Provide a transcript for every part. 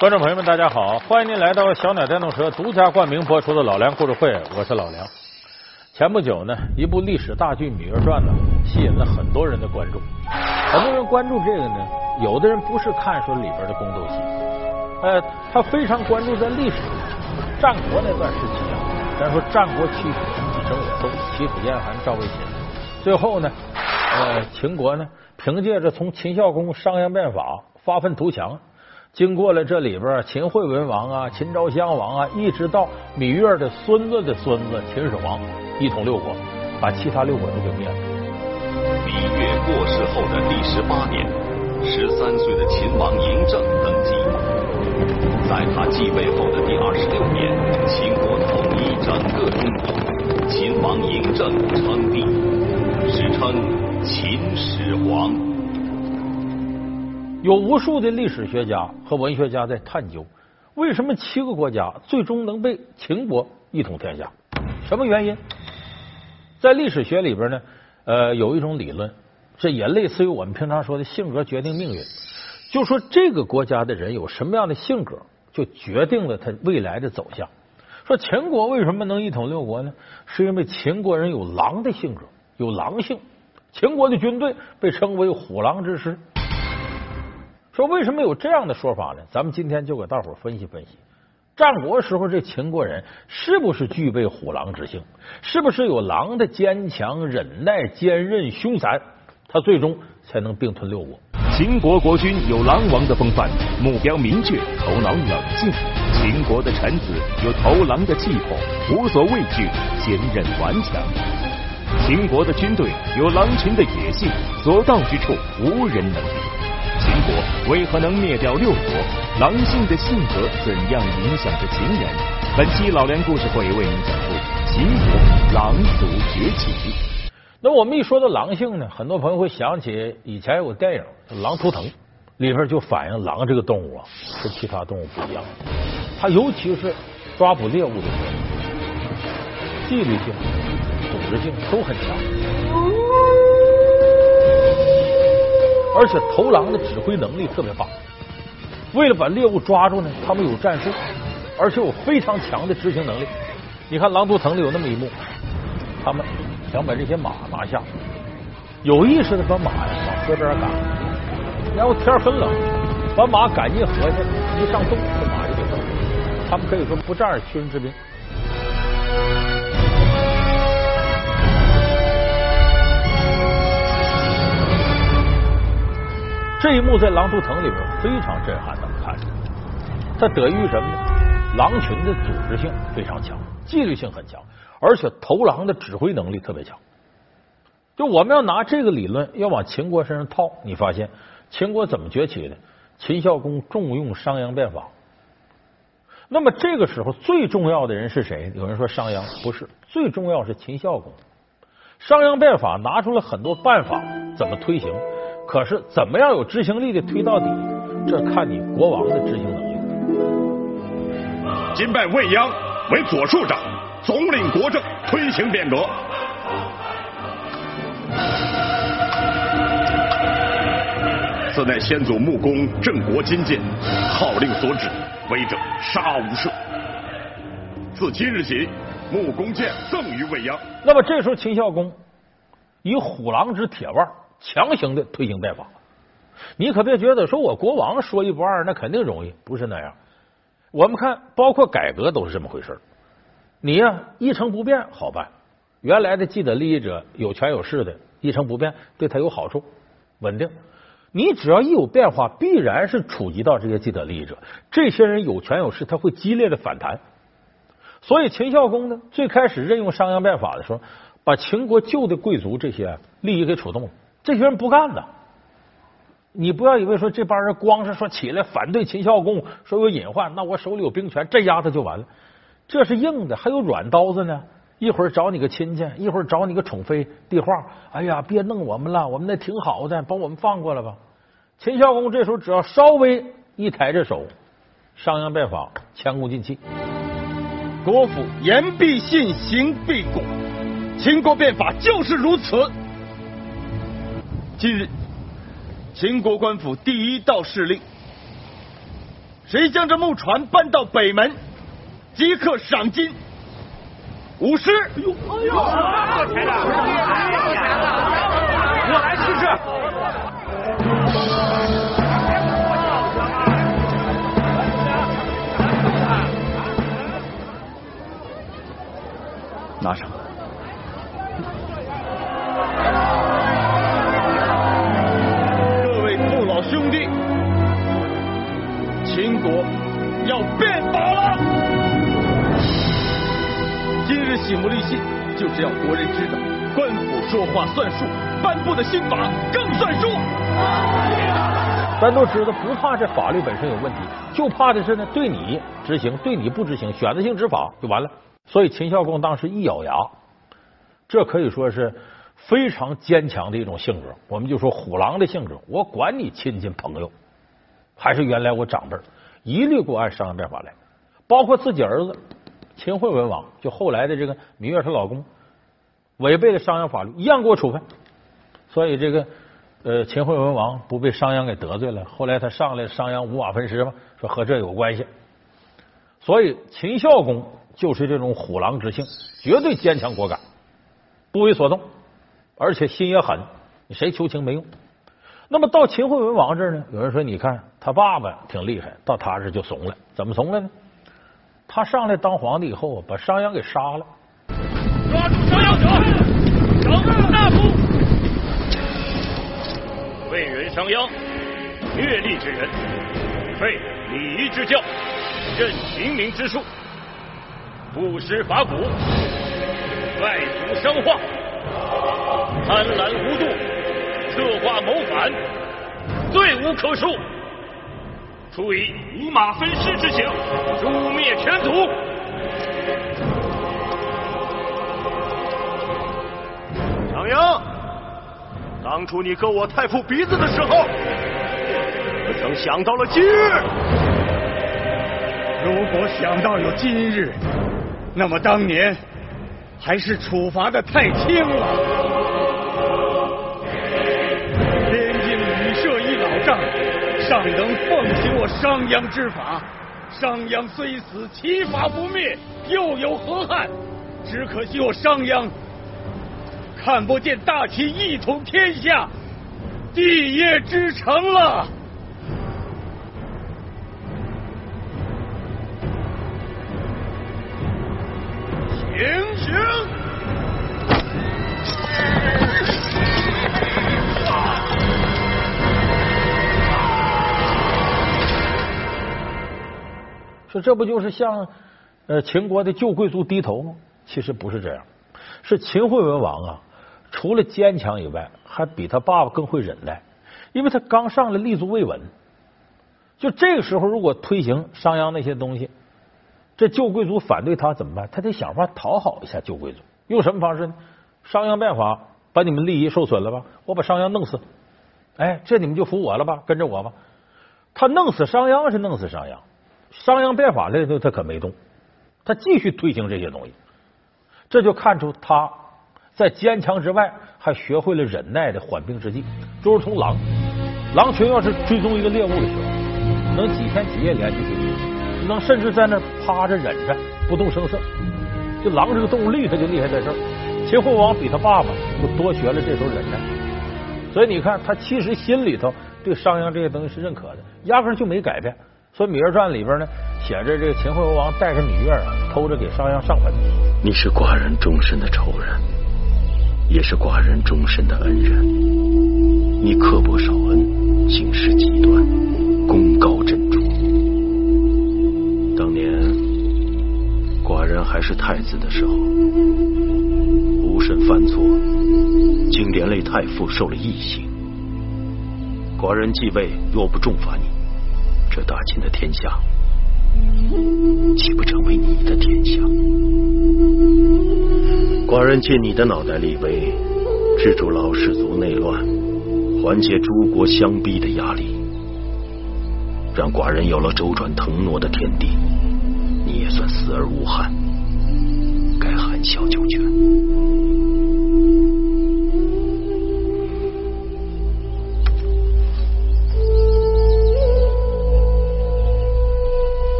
观众朋友们，大家好！欢迎您来到小鸟电动车独家冠名播出的《老梁故事会》，我是老梁。前不久呢，一部历史大剧《芈月传》呢，吸引了很多人的关注。很多人关注这个呢，有的人不是看说里边的宫斗戏，呃，他非常关注在历史战国那段时期啊。咱说战国七雄你争我斗，齐楚燕韩赵魏秦，最后呢，呃，秦国呢，凭借着从秦孝公商鞅变法发愤图强。经过了这里边，秦惠文王啊，秦昭襄王啊，一直到芈月的孙子的孙子秦始皇，一统六国，把其他六国都给灭了。芈月过世后的第十八年，十三岁的秦王嬴政登基，在他继位后的第二十六年，秦国统一整个中国，秦王嬴政称帝，史称秦始皇。有无数的历史学家和文学家在探究，为什么七个国家最终能被秦国一统天下？什么原因？在历史学里边呢，呃，有一种理论，这也类似于我们平常说的性格决定命运。就说这个国家的人有什么样的性格，就决定了他未来的走向。说秦国为什么能一统六国呢？是因为秦国人有狼的性格，有狼性。秦国的军队被称为虎狼之师。说为什么有这样的说法呢？咱们今天就给大伙分析分析，战国时候这秦国人是不是具备虎狼之性？是不是有狼的坚强、忍耐、坚韧、凶残？他最终才能并吞六国。秦国国君有狼王的风范，目标明确，头脑冷静。秦国的臣子有头狼的气魄，无所畏惧，坚韧顽强。秦国的军队有狼群的野性，所到之处无人能敌。国为何能灭掉六国？狼性的性格怎样影响着秦人？本期老梁故事会为您讲述秦国狼族崛起。那我们一说到狼性呢，很多朋友会想起以前有个电影《狼图腾》，里边就反映狼这个动物啊，跟其他动物不一样，它尤其是抓捕猎物的时候，纪律性、组织性都很强。而且头狼的指挥能力特别棒，为了把猎物抓住呢，他们有战术，而且有非常强的执行能力。你看《狼图腾》里有那么一幕，他们想把这些马拿下，有意识的把马呀往河边赶，然后天很冷，把马赶进河去，一上冻，这马就得冻。他们可以说不战而屈人之兵。这一幕在《狼图腾》里边非常震撼，咱们看着，它得益于什么呢？狼群的组织性非常强，纪律性很强，而且头狼的指挥能力特别强。就我们要拿这个理论要往秦国身上套，你发现秦国怎么崛起的？秦孝公重用商鞅变法。那么这个时候最重要的人是谁？有人说商鞅不是，最重要是秦孝公。商鞅变法拿出了很多办法，怎么推行？可是怎么样有执行力的推到底？这看你国王的执行能力。今拜未央为左庶长，总领国政，推行变革。自乃先祖穆公镇国金鉴，号令所指，威者杀无赦。自今日起，穆公剑赠于未央。那么这时候秦孝公以虎狼之铁腕。强行的推行变法，你可别觉得说我国王说一不二，那肯定容易，不是那样。我们看，包括改革都是这么回事你呀一成不变好办，原来的既得利益者有权有势的，一成不变对他有好处，稳定。你只要一有变化，必然是触及到这些既得利益者，这些人有权有势，他会激烈的反弹。所以秦孝公呢，最开始任用商鞅变法的时候，把秦国旧的贵族这些利益给触动了。这些人不干的，你不要以为说这帮人光是说起来反对秦孝公，说有隐患，那我手里有兵权，这丫头就完了。这是硬的，还有软刀子呢。一会儿找你个亲戚，一会儿找你个宠妃递话。哎呀，别弄我们了，我们那挺好的，把我们放过了吧。秦孝公这时候只要稍微一抬着手，商鞅变法，前功尽弃。国府言必信，行必果，秦国变法就是如此。今日，秦国官府第一道敕令，谁将这木船搬到北门，即刻赏金五十。哎呦，哎呦，这钱啊！我来试试。拿上。兄弟，秦国要变法了。今日醒木立信，就是要国人知道，官府说话算数，颁布的新法更算数。咱都知道，不怕这法律本身有问题，就怕的是呢，对你执行，对你不执行，选择性执法就完了。所以秦孝公当时一咬牙，这可以说是非常坚强的一种性格。我们就说虎狼的性格，我管你亲戚朋友，还是原来我长辈，一律给我按商鞅变法来，包括自己儿子秦惠文王，就后来的这个芈月她老公，违背了商鞅法律，一样给我处分。所以这个。呃，秦惠文王不被商鞅给得罪了，后来他上来，商鞅五马分尸嘛，说和这有关系。所以秦孝公就是这种虎狼之性，绝对坚强果敢，不为所动，而且心也狠，你谁求情没用。那么到秦惠文王这儿呢？有人说，你看他爸爸挺厉害，到他这就怂了。怎么怂了呢？他上来当皇帝以后啊，把商鞅给杀了。抓住商鞅者，掌入大夫。魏人商鞅，阅历之人，废礼仪之教，任平民之术，不施法古，外族生化，贪婪无度，策划谋反，罪无可恕，处以五马分尸之刑，诛灭全族。张英。当初你割我太傅鼻子的时候，可曾想到了今日。如果想到有今日，那么当年还是处罚的太轻了。能奉行我商鞅之法。商鞅虽死，其法不灭，又有何憾？只可惜我商鞅。看不见大秦一统天下，帝业之成了。这不就是向呃秦国的旧贵族低头吗？其实不是这样，是秦惠文王啊。除了坚强以外，还比他爸爸更会忍耐，因为他刚上来立足未稳。就这个时候，如果推行商鞅那些东西，这旧贵族反对他怎么办？他得想法讨好一下旧贵族，用什么方式呢？商鞅变法，把你们利益受损了吧？我把商鞅弄死，哎，这你们就服我了吧？跟着我吧。他弄死商鞅是弄死商鞅，商鞅变法了，他可没动，他继续推行这些东西，这就看出他。在坚强之外，还学会了忍耐的缓兵之计，就如同狼，狼群要是追踪一个猎物的时候，能几天几夜连续追击，能甚至在那趴着忍着不动声色。就狼这个动物力，它就厉害在这儿。秦惠王比他爸爸就多学了这手忍耐，所以你看他其实心里头对商鞅这些东西是认可的，压根就没改变。所以《芈月传》里边呢写着，这个秦惠文王带着芈月啊，偷着给商鞅上坟。你是寡人终身的仇人。也是寡人终身的恩人，你刻薄少恩，行事极端，功高震主。当年寡人还是太子的时候，无慎犯错，竟连累太傅受了异刑。寡人继位，若不重罚你，这大秦的天下，岂不成为你的天下？寡人借你的脑袋立威，制住老氏族内乱，缓解诸国相逼的压力，让寡人有了周转腾挪的天地，你也算死而无憾，该含笑九泉。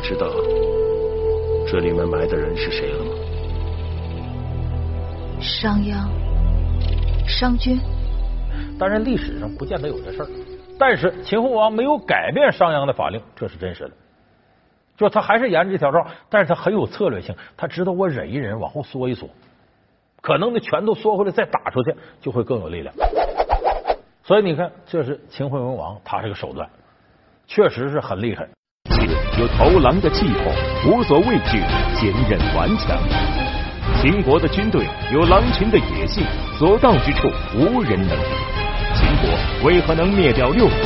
知道这里面埋的人是谁了吗？商鞅、商君。当然，历史上不见得有这事儿，但是秦惠王没有改变商鞅的法令，这是真实的。就他还是沿着这条道，但是他很有策略性，他知道我忍一忍，往后缩一缩，可能的拳头缩回来再打出去，就会更有力量。所以你看，这是秦惠文王，他这个手段确实是很厉害。有头狼的气魄，无所畏惧，坚韧顽强。秦国的军队有狼群的野性，所到之处无人能敌。秦国为何能灭掉六国？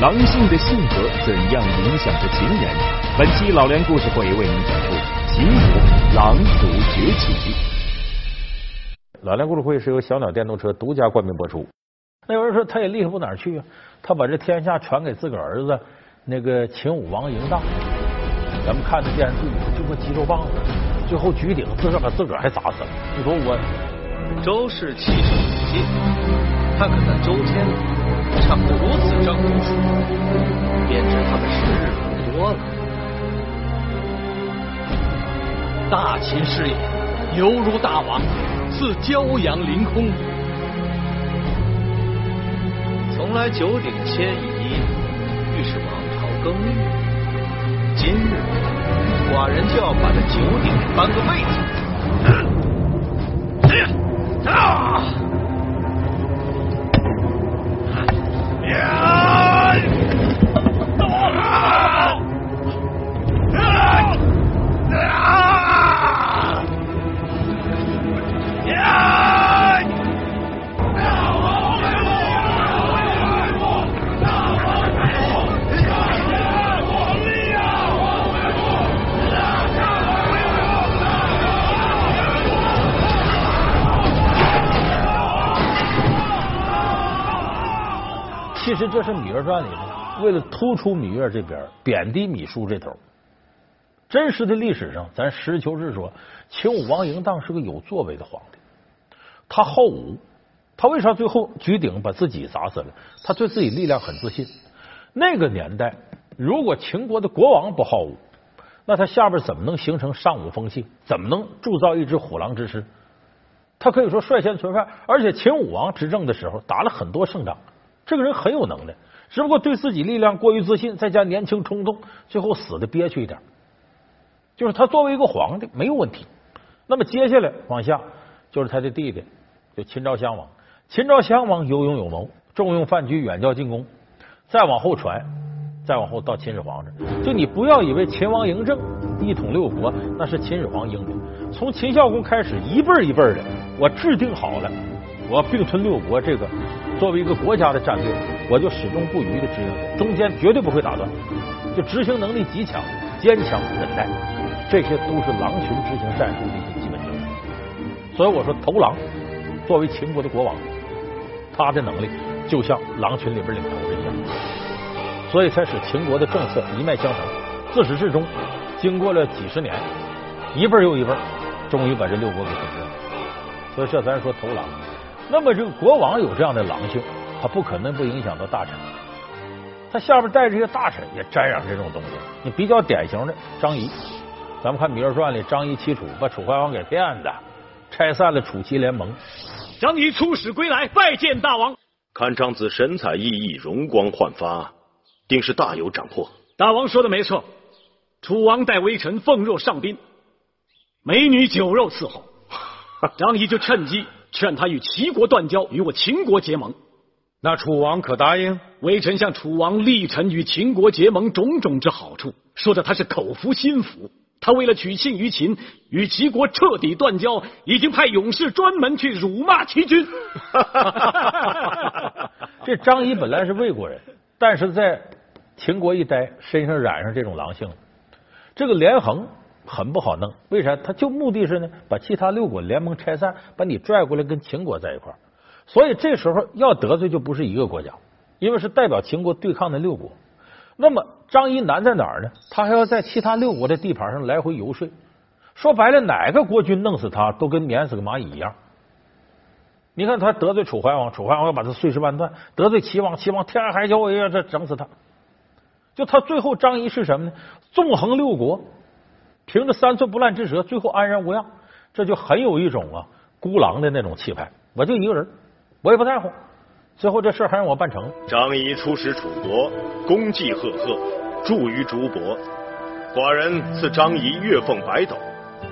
狼性的性格怎样影响着秦人？本期老梁故事会为您讲述秦国狼族崛起。老梁故事会是由小鸟电动车独家冠名播出。那有人说他也厉害不哪儿去啊？他把这天下传给自个儿子那个秦武王嬴荡。咱们看那电视剧里就个肌肉棒子，最后举鼎自个儿把自个儿还砸死了。你说我周氏气势武进，他可在周天子唱得如此张口楚，便知他的时日不多了。大秦师也，犹如大王，似骄阳凌空。从来九鼎迁移，欲是王朝更衣。今日，寡人就要把这九鼎搬个位置实这是《芈月传》里的，为了突出芈月这边，贬低芈叔这头。真实的历史上，咱实事求是说，秦武王嬴荡是个有作为的皇帝，他好武，他为啥最后举鼎把自己砸死了？他对自己力量很自信。那个年代，如果秦国的国王不好武，那他下边怎么能形成尚武风气？怎么能铸造一支虎狼之师？他可以说率先存范，而且秦武王执政的时候打了很多胜仗。这个人很有能耐，只不过对自己力量过于自信，再加年轻冲动，最后死的憋屈一点。就是他作为一个皇帝没有问题。那么接下来往下就是他的弟弟，就秦昭襄王。秦昭襄王有勇有谋，重用范雎，远交近攻。再往后传，再往后到秦始皇这，就你不要以为秦王嬴政一统六国那是秦始皇英明。从秦孝公开始，一辈儿一辈儿的，我制定好了，我并吞六国这个。作为一个国家的战略，我就始终不渝的执行，中间绝对不会打断，就执行能力极强，坚强忍耐，这些都是狼群执行战术的一些基本精神。所以我说，头狼作为秦国的国王，他的能力就像狼群里边领头的一样，所以才使秦国的政策一脉相承，自始至终，经过了几十年，一辈又一辈，终于把这六国给统治了。所以这咱说头狼。那么这个国王有这样的狼性，他不可能不影响到大臣。他下边带着一个大臣也沾染这种东西。你比较典型的张仪，咱们看《芈月传》里，张仪欺楚，把楚怀王给骗的，拆散了楚齐联盟。张仪出使归来，拜见大王。看张子神采奕奕，容光焕发，定是大有斩获。大王说的没错，楚王待微臣奉若上宾，美女酒肉伺候。张仪就趁机。劝他与齐国断交，与我秦国结盟。那楚王可答应？微臣向楚王力陈与秦国结盟种种之好处，说的他是口服心服。他为了取信于秦，与齐国彻底断交，已经派勇士专门去辱骂齐军。这张仪本来是魏国人，但是在秦国一待，身上染上这种狼性。这个连横。很不好弄，为啥？他就目的是呢，把其他六国联盟拆散，把你拽过来跟秦国在一块儿。所以这时候要得罪就不是一个国家，因为是代表秦国对抗的六国。那么张仪难在哪儿呢？他还要在其他六国的地盘上来回游说。说白了，哪个国君弄死他，都跟碾死个蚂蚁一样。你看他得罪楚怀王，楚怀王要把他碎尸万段；得罪齐王，齐王天海角，我也要这整死他。就他最后张仪是什么呢？纵横六国，凭着三寸不烂之舌，最后安然无恙，这就很有一种啊孤狼的那种气派。我就一个人，我也不在乎。最后这事还让我办成了。张仪出使楚国，功绩赫赫，著于竹帛。寡人赐张仪月俸百斗，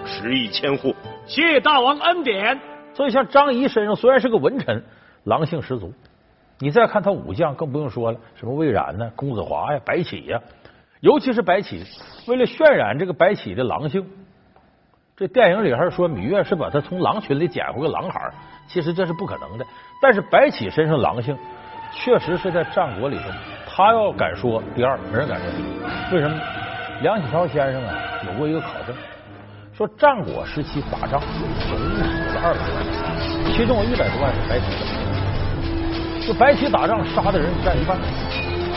食邑千户。谢大王恩典。所以像张仪身上虽然是个文臣，狼性十足。你再看他武将，更不用说了，什么魏冉呢、公子华呀、白起呀，尤其是白起，为了渲染这个白起的狼性，这电影里还是说芈月是把他从狼群里捡回个狼孩其实这是不可能的。但是白起身上狼性，确实是在战国里头，他要敢说第二，没人敢说第一。为什么？梁启超先生啊，有过一个考证，说战国时期打仗总共死了二百万人，其中有一百多万是白起的。就白起打仗杀的人占一半。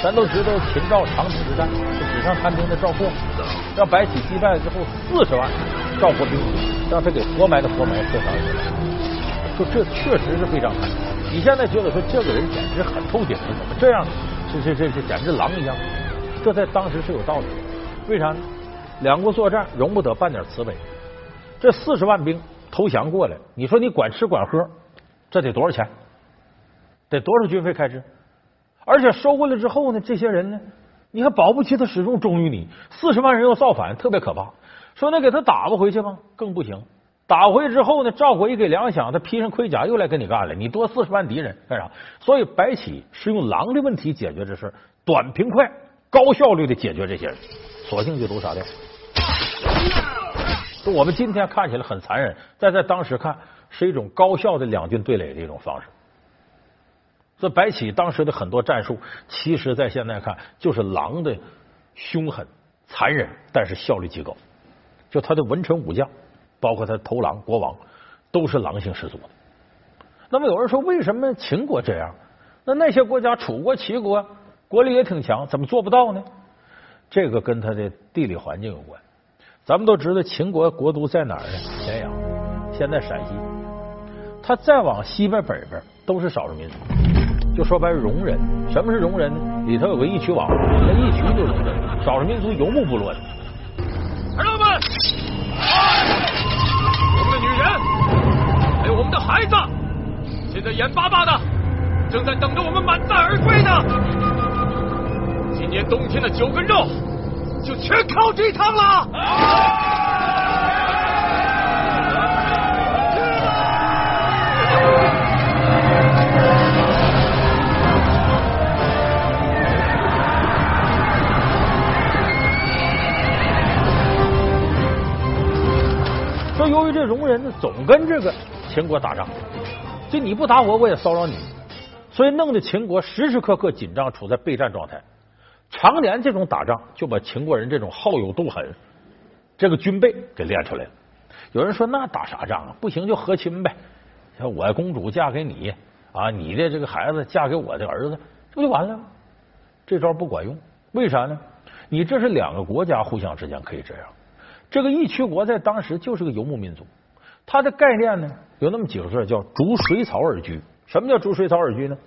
咱都知道秦赵长平之战，是纸上谈兵的赵括，让白起击败了之后，四十万赵国兵让他给活埋的活埋，射杀了。说这确实是非常惨。你现在觉得说这个人简直很透顶，怎么这样？这这这这简直狼一样。这在当时是有道理的。为啥呢？两国作战容不得半点慈悲。这四十万兵投降过来，你说你管吃管喝，这得多少钱？得多少军费开支？而且收过来之后呢，这些人呢，你还保不齐他始终忠于你。四十万人要造反，特别可怕。说那给他打不回去吗？更不行。打回去之后呢，赵国一给粮饷，他披上盔甲又来跟你干了。你多四十万敌人干啥？所以白起是用狼的问题解决这事，短平快、高效率的解决这些人，索性就都杀掉。就我们今天看起来很残忍，但在当时看是一种高效的两军对垒的一种方式。这白起当时的很多战术，其实在现在看就是狼的凶狠、残忍，但是效率极高。就他的文臣武将。包括他头狼国王都是狼性十足的。那么有人说，为什么秦国这样？那那些国家，楚国、齐国国力也挺强，怎么做不到呢？这个跟他的地理环境有关。咱们都知道，秦国国都在哪儿呢？咸阳，现在陕西。他再往西边北边都是少数民族，就说白戎人。什么是戎人呢？里头有个义渠王，那义渠就是戎人，少数民族游牧部落的。儿子们！我们的女人，还有我们的孩子，现在眼巴巴的，正在等着我们满载而归呢。今年冬天的酒跟肉，就全靠这趟了。由这戎人呢，总跟这个秦国打仗，就你不打我，我也骚扰你，所以弄得秦国时时刻刻紧张，处在备战状态。常年这种打仗，就把秦国人这种好勇斗狠这个军备给练出来了。有人说，那打啥仗啊？不行就和亲呗，像我公主嫁给你啊，你的这个孩子嫁给我的儿子，这不就完了？这招不管用，为啥呢？你这是两个国家互相之间可以这样。这个义渠国在当时就是个游牧民族，它的概念呢有那么几个字，叫逐水草而居。什么叫逐水草而居呢？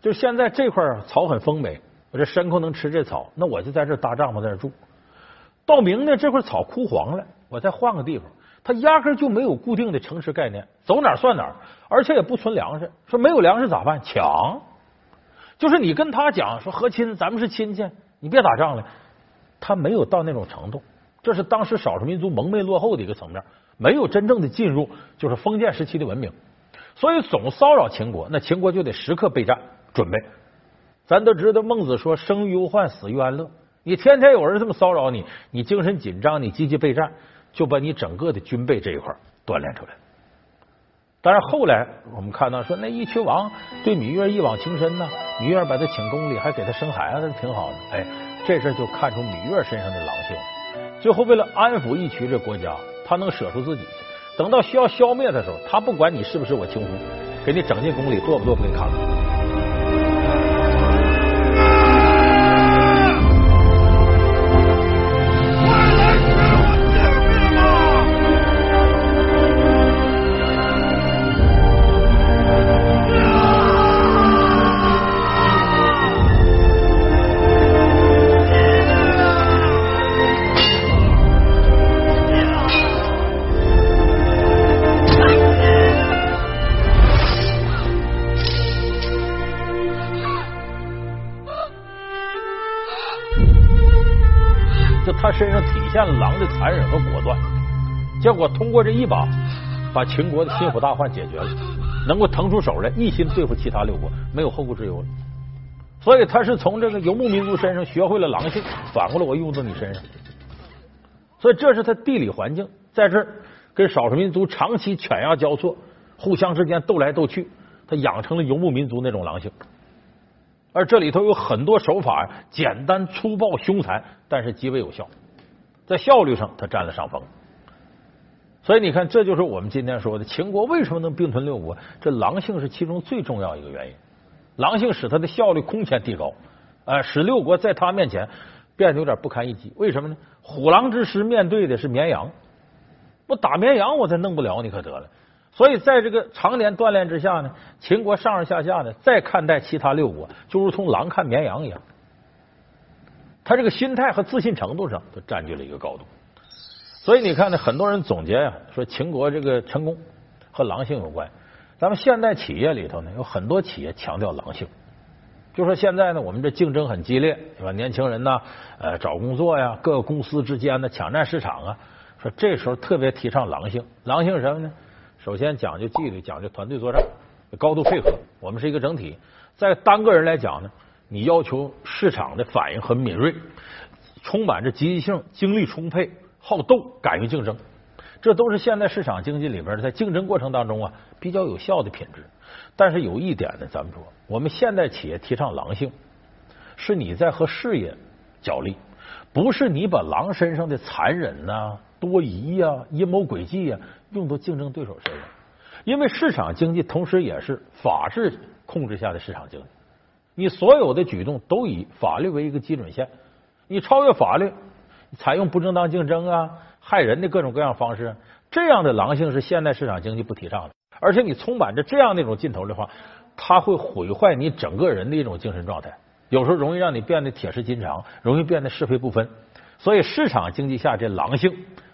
就现在这块草很丰美，我这牲口能吃这草，那我就在这搭帐篷在这住。到明呢，这块草枯黄了，我再换个地方。他压根就没有固定的城市概念，走哪算哪，而且也不存粮食。说没有粮食咋办？抢。就是你跟他讲说和亲，咱们是亲戚，你别打仗了。他没有到那种程度。这是当时少数民族蒙昧落后的一个层面，没有真正的进入就是封建时期的文明，所以总骚扰秦国，那秦国就得时刻备战准备。咱都知道孟子说“生于忧患，死于安乐”，你天天有人这么骚扰你，你精神紧张，你积极备战，就把你整个的军备这一块锻炼出来。但是后来我们看到说，那义渠王对芈月一往情深呢，芈月把他请宫里，还给他生孩子，挺好的。哎，这事就看出芈月身上的狼性。最后，为了安抚义渠这国家，他能舍出自己。等到需要消灭的时候，他不管你是不是我亲夫，给你整进宫里，剁不剁不给你看看。就他身上体现了狼的残忍和果断。结果通过这一把，把秦国的心腹大患解决了，能够腾出手来一心对付其他六国，没有后顾之忧了。所以他是从这个游牧民族身上学会了狼性，反过来我用到你身上。所以这是他地理环境，在这儿跟少数民族长期犬牙交错，互相之间斗来斗去，他养成了游牧民族那种狼性。而这里头有很多手法简单粗暴凶残，但是极为有效，在效率上他占了上风。所以你看，这就是我们今天说的秦国为什么能并吞六国，这狼性是其中最重要一个原因。狼性使他的效率空前提高，呃，使六国在他面前变得有点不堪一击。为什么呢？虎狼之师面对的是绵羊，我打绵羊我才弄不了你可得了。所以在这个常年锻炼之下呢，秦国上上下下呢再看待其他六国，就如同狼看绵羊一样。他这个心态和自信程度上都占据了一个高度。所以你看呢，很多人总结呀，说秦国这个成功和狼性有关。咱们现代企业里头呢，有很多企业强调狼性。就说现在呢，我们这竞争很激烈，对吧？年轻人呢，呃，找工作呀，各个公司之间的抢占市场啊，说这时候特别提倡狼性。狼性是什么呢？首先讲究纪律，讲究团队作战，高度配合。我们是一个整体。在单个人来讲呢，你要求市场的反应很敏锐，充满着积极性，精力充沛，好斗，敢于竞争。这都是现代市场经济里边在竞争过程当中啊比较有效的品质。但是有一点呢，咱们说，我们现代企业提倡狼性，是你在和事业角力，不是你把狼身上的残忍呐。多疑呀，阴谋诡计呀，用到竞争对手身上。因为市场经济同时也是法治控制下的市场经济，你所有的举动都以法律为一个基准线。你超越法律，采用不正当竞争啊、害人的各种各样方式，这样的狼性是现代市场经济不提倡的。而且你充满着这样的一种劲头的话，它会毁坏你整个人的一种精神状态，有时候容易让你变得铁石心肠，容易变得是非不分。所以市场经济下这狼性。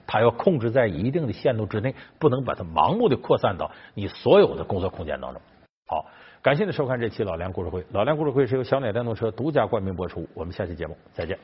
它要控制在一定的限度之内，不能把它盲目的扩散到你所有的工作空间当中。好，感谢您收看这期老梁故事会。老梁故事会是由小奶电动车独家冠名播出。我们下期节目再见。